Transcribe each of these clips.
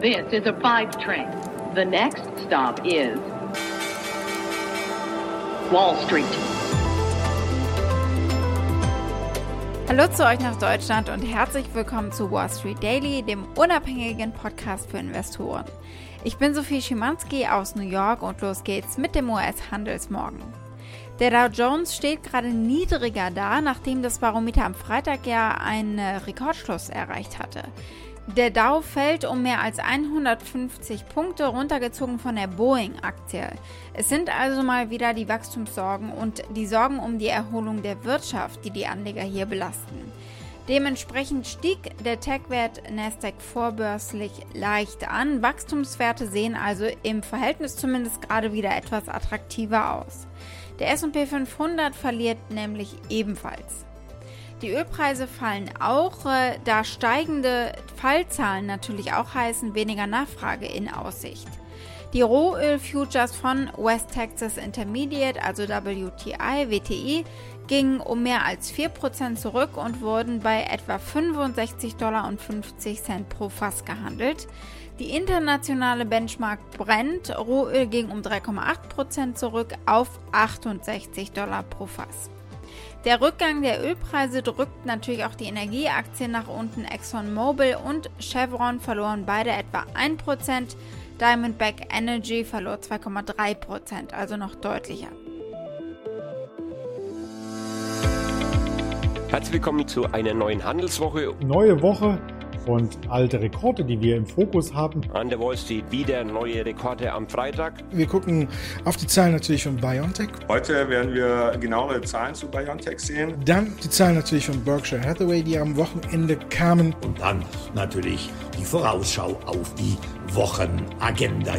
This is a five train. The next stop is Wall Street. Hallo zu euch nach Deutschland und herzlich willkommen zu Wall Street Daily, dem unabhängigen Podcast für Investoren. Ich bin Sophie Schimanski aus New York und los geht's mit dem US-Handelsmorgen. Der Dow Jones steht gerade niedriger da, nachdem das Barometer am Freitag ja einen Rekordschluss erreicht hatte. Der Dow fällt um mehr als 150 Punkte, runtergezogen von der Boeing-Aktie. Es sind also mal wieder die Wachstumssorgen und die Sorgen um die Erholung der Wirtschaft, die die Anleger hier belasten. Dementsprechend stieg der Tech-Wert Nasdaq vorbörslich leicht an. Wachstumswerte sehen also im Verhältnis zumindest gerade wieder etwas attraktiver aus. Der SP 500 verliert nämlich ebenfalls. Die Ölpreise fallen auch, äh, da steigende Fallzahlen natürlich auch heißen weniger Nachfrage in Aussicht. Die Rohöl-Futures von West Texas Intermediate, also WTI, WTI, gingen um mehr als 4% zurück und wurden bei etwa 65,50 Dollar pro Fass gehandelt. Die internationale Benchmark Brent Rohöl ging um 3,8% zurück auf 68 Dollar pro Fass. Der Rückgang der Ölpreise drückt natürlich auch die Energieaktien nach unten. ExxonMobil und Chevron verloren beide etwa 1%. Diamondback Energy verlor 2,3%, also noch deutlicher. Herzlich willkommen zu einer neuen Handelswoche. Neue Woche und alte Rekorde, die wir im Fokus haben. An der Wall Street wieder neue Rekorde am Freitag. Wir gucken auf die Zahlen natürlich von BioNTech. Heute werden wir genauere Zahlen zu BioNTech sehen. Dann die Zahlen natürlich von Berkshire Hathaway, die am Wochenende kamen. Und dann natürlich die Vorausschau auf die Wochenagenda.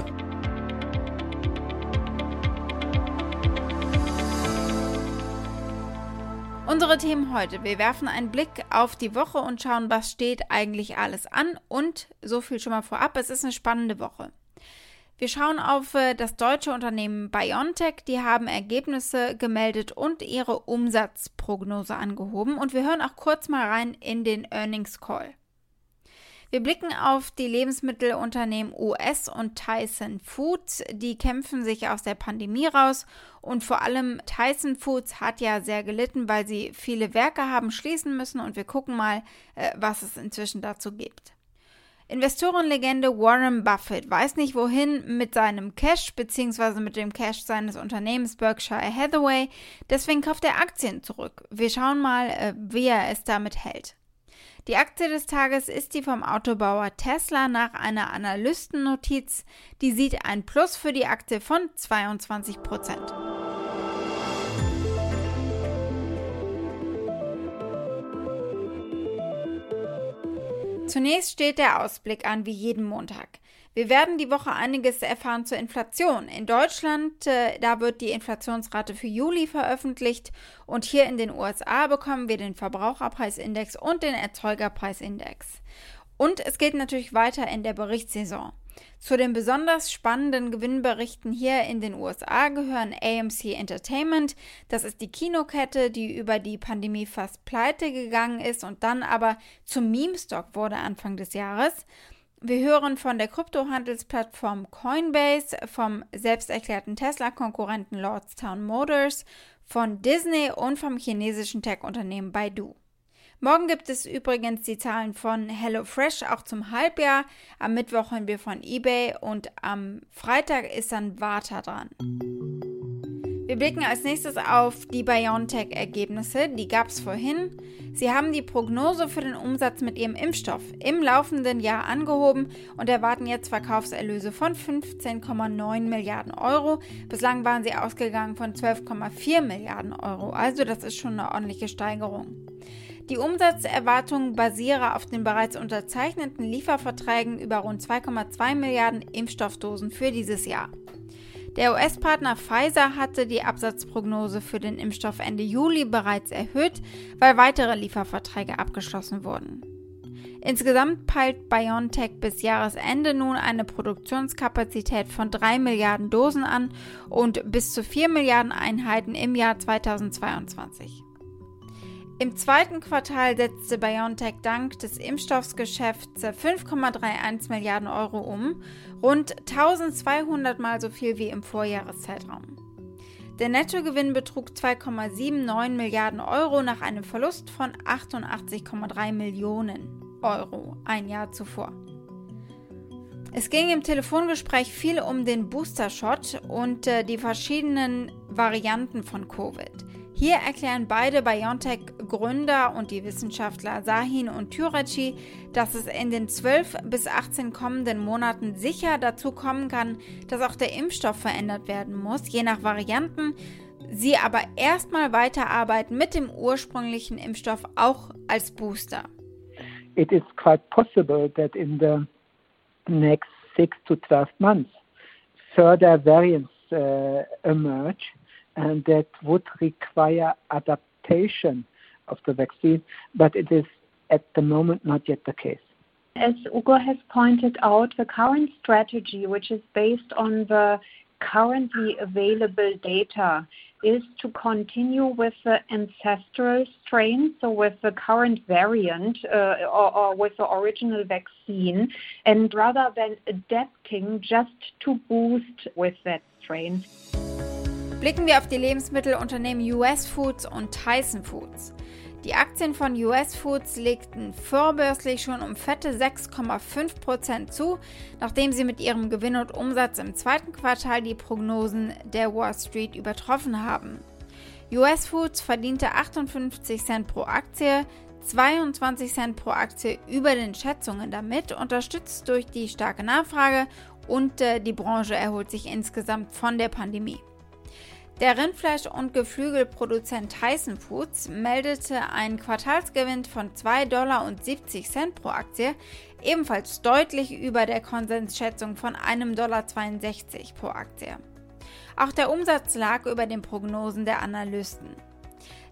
Themen heute. Wir werfen einen Blick auf die Woche und schauen, was steht eigentlich alles an. Und so viel schon mal vorab, es ist eine spannende Woche. Wir schauen auf äh, das deutsche Unternehmen BioNTech. Die haben Ergebnisse gemeldet und ihre Umsatzprognose angehoben. Und wir hören auch kurz mal rein in den Earnings Call. Wir blicken auf die Lebensmittelunternehmen US und Tyson Foods. Die kämpfen sich aus der Pandemie raus und vor allem Tyson Foods hat ja sehr gelitten, weil sie viele Werke haben schließen müssen und wir gucken mal, äh, was es inzwischen dazu gibt. Investorenlegende Warren Buffett weiß nicht wohin mit seinem Cash bzw. mit dem Cash seines Unternehmens Berkshire Hathaway, deswegen kauft er Aktien zurück. Wir schauen mal, äh, wie er es damit hält. Die Aktie des Tages ist die vom Autobauer Tesla nach einer Analystennotiz. Die sieht ein Plus für die Aktie von 22 Prozent. Zunächst steht der Ausblick an wie jeden Montag. Wir werden die Woche einiges erfahren zur Inflation. In Deutschland, äh, da wird die Inflationsrate für Juli veröffentlicht und hier in den USA bekommen wir den Verbraucherpreisindex und den Erzeugerpreisindex. Und es geht natürlich weiter in der Berichtssaison. Zu den besonders spannenden Gewinnberichten hier in den USA gehören AMC Entertainment, das ist die Kinokette, die über die Pandemie fast pleite gegangen ist und dann aber zum Meme-Stock wurde Anfang des Jahres. Wir hören von der Kryptohandelsplattform Coinbase, vom selbsterklärten Tesla-Konkurrenten Lordstown Motors, von Disney und vom chinesischen Tech-Unternehmen Baidu. Morgen gibt es übrigens die Zahlen von HelloFresh auch zum Halbjahr. Am Mittwoch hören wir von eBay und am Freitag ist dann Warta dran. Wir blicken als nächstes auf die BioNTech-Ergebnisse. Die gab es vorhin. Sie haben die Prognose für den Umsatz mit ihrem Impfstoff im laufenden Jahr angehoben und erwarten jetzt Verkaufserlöse von 15,9 Milliarden Euro. Bislang waren sie ausgegangen von 12,4 Milliarden Euro. Also das ist schon eine ordentliche Steigerung. Die Umsatzerwartung basiere auf den bereits unterzeichneten Lieferverträgen über rund 2,2 Milliarden Impfstoffdosen für dieses Jahr. Der US-Partner Pfizer hatte die Absatzprognose für den Impfstoff Ende Juli bereits erhöht, weil weitere Lieferverträge abgeschlossen wurden. Insgesamt peilt BioNTech bis Jahresende nun eine Produktionskapazität von 3 Milliarden Dosen an und bis zu 4 Milliarden Einheiten im Jahr 2022. Im zweiten Quartal setzte BioNTech dank des Impfstoffsgeschäfts 5,31 Milliarden Euro um, rund 1200 Mal so viel wie im Vorjahreszeitraum. Der Nettogewinn betrug 2,79 Milliarden Euro nach einem Verlust von 88,3 Millionen Euro ein Jahr zuvor. Es ging im Telefongespräch viel um den Booster-Shot und äh, die verschiedenen Varianten von Covid. Hier erklären beide BioNTech-Gründer und die Wissenschaftler Sahin und Türeci, dass es in den 12 bis 18 kommenden Monaten sicher dazu kommen kann, dass auch der Impfstoff verändert werden muss, je nach Varianten, sie aber erstmal weiterarbeiten mit dem ursprünglichen Impfstoff auch als Booster. It is quite possible that in the next six to 12 months, further variants uh, emerge, and that would require adaptation of the vaccine, but it is at the moment not yet the case. As Ugo has pointed out, the current strategy, which is based on the currently available data, is to continue with the ancestral strain, so with the current variant uh, or, or, with the original vaccine, and rather than adapting just to boost with that strain. Blicken wir auf die Lebensmittelunternehmen US Foods und Tyson Foods. Die Aktien von US Foods legten vorbörslich schon um fette 6,5% zu, nachdem sie mit ihrem Gewinn und Umsatz im zweiten Quartal die Prognosen der Wall Street übertroffen haben. US Foods verdiente 58 Cent pro Aktie, 22 Cent pro Aktie über den Schätzungen damit, unterstützt durch die starke Nachfrage und äh, die Branche erholt sich insgesamt von der Pandemie. Der Rindfleisch- und Geflügelproduzent Tyson Foods meldete einen Quartalsgewinn von 2,70 Dollar pro Aktie, ebenfalls deutlich über der Konsensschätzung von 1,62 Dollar pro Aktie. Auch der Umsatz lag über den Prognosen der Analysten.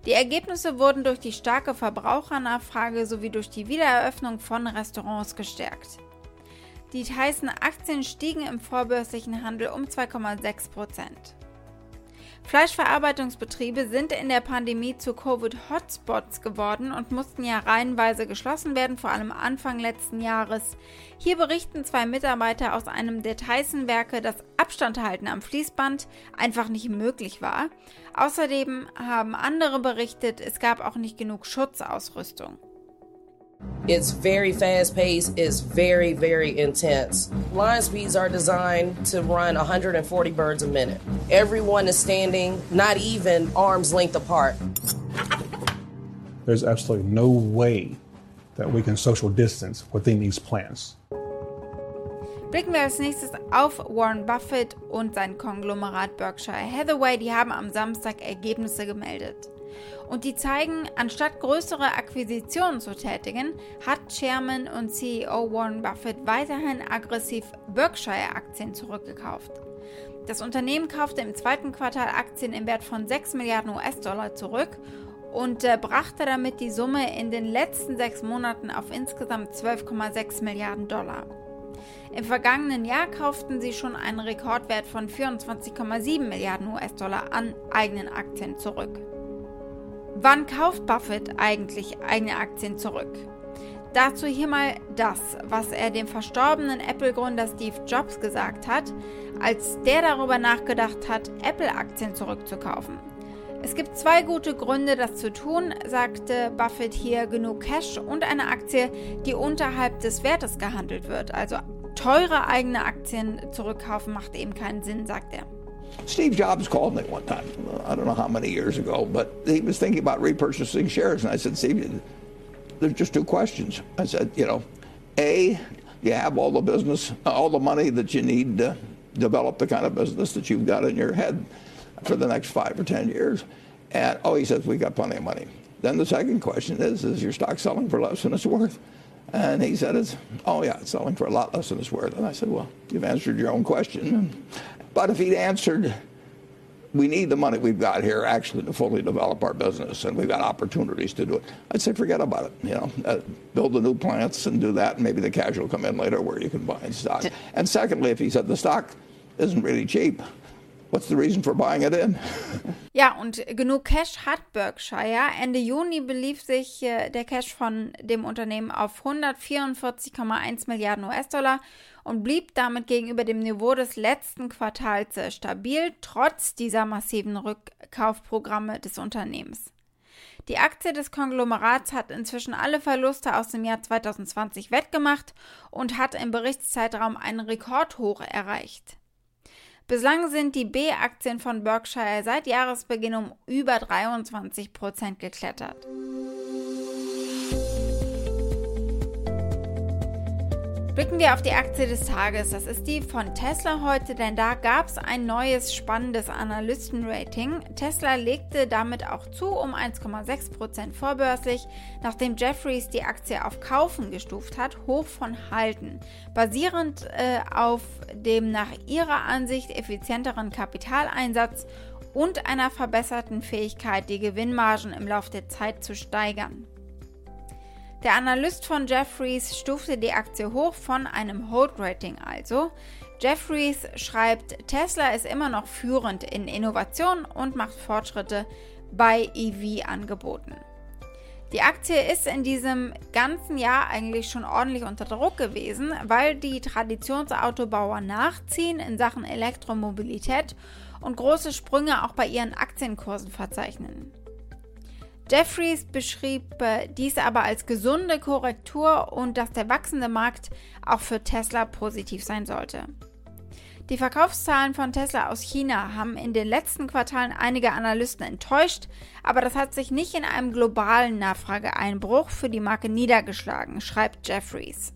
Die Ergebnisse wurden durch die starke Verbrauchernachfrage sowie durch die Wiedereröffnung von Restaurants gestärkt. Die Tyson-Aktien stiegen im vorbörslichen Handel um 2,6 Prozent. Fleischverarbeitungsbetriebe sind in der Pandemie zu Covid-Hotspots geworden und mussten ja reihenweise geschlossen werden, vor allem Anfang letzten Jahres. Hier berichten zwei Mitarbeiter aus einem der Tyson-Werke, dass Abstand halten am Fließband einfach nicht möglich war. Außerdem haben andere berichtet, es gab auch nicht genug Schutzausrüstung. It's very fast paced, it's very, very intense. Line speeds are designed to run 140 birds a minute. Everyone is standing, not even arm's length apart. There's absolutely no way that we can social distance within these plants. Blicken wir als nächstes auf Warren Buffett und sein Konglomerat Berkshire Hathaway. Die haben am Samstag Ergebnisse gemeldet. Und die zeigen, anstatt größere Akquisitionen zu tätigen, hat Chairman und CEO Warren Buffett weiterhin aggressiv Berkshire-Aktien zurückgekauft. Das Unternehmen kaufte im zweiten Quartal Aktien im Wert von 6 Milliarden US-Dollar zurück und äh, brachte damit die Summe in den letzten sechs Monaten auf insgesamt 12,6 Milliarden Dollar. Im vergangenen Jahr kauften sie schon einen Rekordwert von 24,7 Milliarden US-Dollar an eigenen Aktien zurück. Wann kauft Buffett eigentlich eigene Aktien zurück? Dazu hier mal das, was er dem verstorbenen Apple-Gründer Steve Jobs gesagt hat, als der darüber nachgedacht hat, Apple-Aktien zurückzukaufen. Es gibt zwei gute Gründe, das zu tun, sagte Buffett hier, genug Cash und eine Aktie, die unterhalb des Wertes gehandelt wird. Also teure eigene Aktien zurückkaufen macht eben keinen Sinn, sagt er. Steve Jobs called me one time, I don't know how many years ago, but he was thinking about repurchasing shares. And I said, Steve, there's just two questions. I said, you know, A, you have all the business, all the money that you need to develop the kind of business that you've got in your head for the next five or 10 years. And, oh, he says, we got plenty of money. Then the second question is, is your stock selling for less than it's worth? And he said, it's, oh, yeah, it's selling for a lot less than it's worth. And I said, well, you've answered your own question. But if he'd answered, we need the money we've got here actually to fully develop our business, and we've got opportunities to do it. I'd say forget about it. You know, uh, build the new plants and do that, and maybe the cash will come in later where you can buy stock. And secondly, if he said the stock isn't really cheap, what's the reason for buying it in? Ja, und genug Cash hat Berkshire. Ende Juni belief sich äh, der Cash von dem Unternehmen auf 144,1 Milliarden US-Dollar und blieb damit gegenüber dem Niveau des letzten Quartals äh, stabil, trotz dieser massiven Rückkaufprogramme des Unternehmens. Die Aktie des Konglomerats hat inzwischen alle Verluste aus dem Jahr 2020 wettgemacht und hat im Berichtszeitraum einen Rekordhoch erreicht. Bislang sind die B-Aktien von Berkshire seit Jahresbeginn um über 23 Prozent geklettert. Blicken wir auf die Aktie des Tages. Das ist die von Tesla heute, denn da gab es ein neues spannendes Analystenrating. Tesla legte damit auch zu um 1,6% vorbörslich, nachdem Jeffries die Aktie auf Kaufen gestuft hat, hoch von Halten. Basierend äh, auf dem nach ihrer Ansicht effizienteren Kapitaleinsatz und einer verbesserten Fähigkeit, die Gewinnmargen im Laufe der Zeit zu steigern. Der Analyst von Jeffries stufte die Aktie hoch von einem Hold-Rating also. Jeffries schreibt, Tesla ist immer noch führend in Innovation und macht Fortschritte bei EV-Angeboten. Die Aktie ist in diesem ganzen Jahr eigentlich schon ordentlich unter Druck gewesen, weil die Traditionsautobauer nachziehen in Sachen Elektromobilität und große Sprünge auch bei ihren Aktienkursen verzeichnen. Jeffries beschrieb äh, dies aber als gesunde Korrektur und dass der wachsende Markt auch für Tesla positiv sein sollte. Die Verkaufszahlen von Tesla aus China haben in den letzten Quartalen einige Analysten enttäuscht, aber das hat sich nicht in einem globalen Nachfrageeinbruch für die Marke niedergeschlagen, schreibt Jeffries.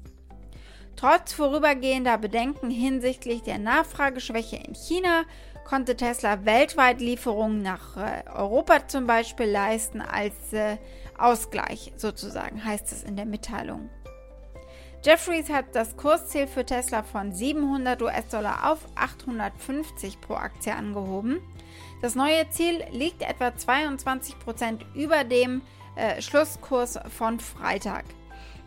Trotz vorübergehender Bedenken hinsichtlich der Nachfrageschwäche in China konnte Tesla weltweit Lieferungen nach äh, Europa zum Beispiel leisten als äh, Ausgleich sozusagen, heißt es in der Mitteilung. Jeffries hat das Kursziel für Tesla von 700 US-Dollar auf 850 pro Aktie angehoben. Das neue Ziel liegt etwa 22 Prozent über dem äh, Schlusskurs von Freitag.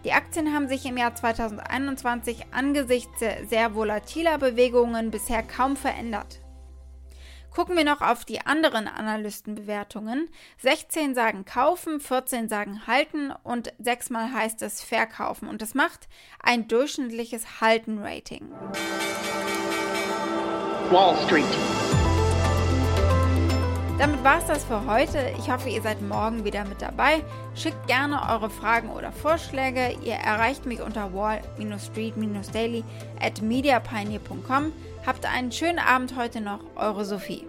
Die Aktien haben sich im Jahr 2021 angesichts sehr volatiler Bewegungen bisher kaum verändert. Gucken wir noch auf die anderen Analystenbewertungen. 16 sagen kaufen, 14 sagen halten und 6 mal heißt es verkaufen. Und das macht ein durchschnittliches Halten-Rating. Wall Street. Damit war es das für heute. Ich hoffe, ihr seid morgen wieder mit dabei. Schickt gerne eure Fragen oder Vorschläge. Ihr erreicht mich unter wall-street-daily at mediapioneer.com. Habt einen schönen Abend heute noch, eure Sophie.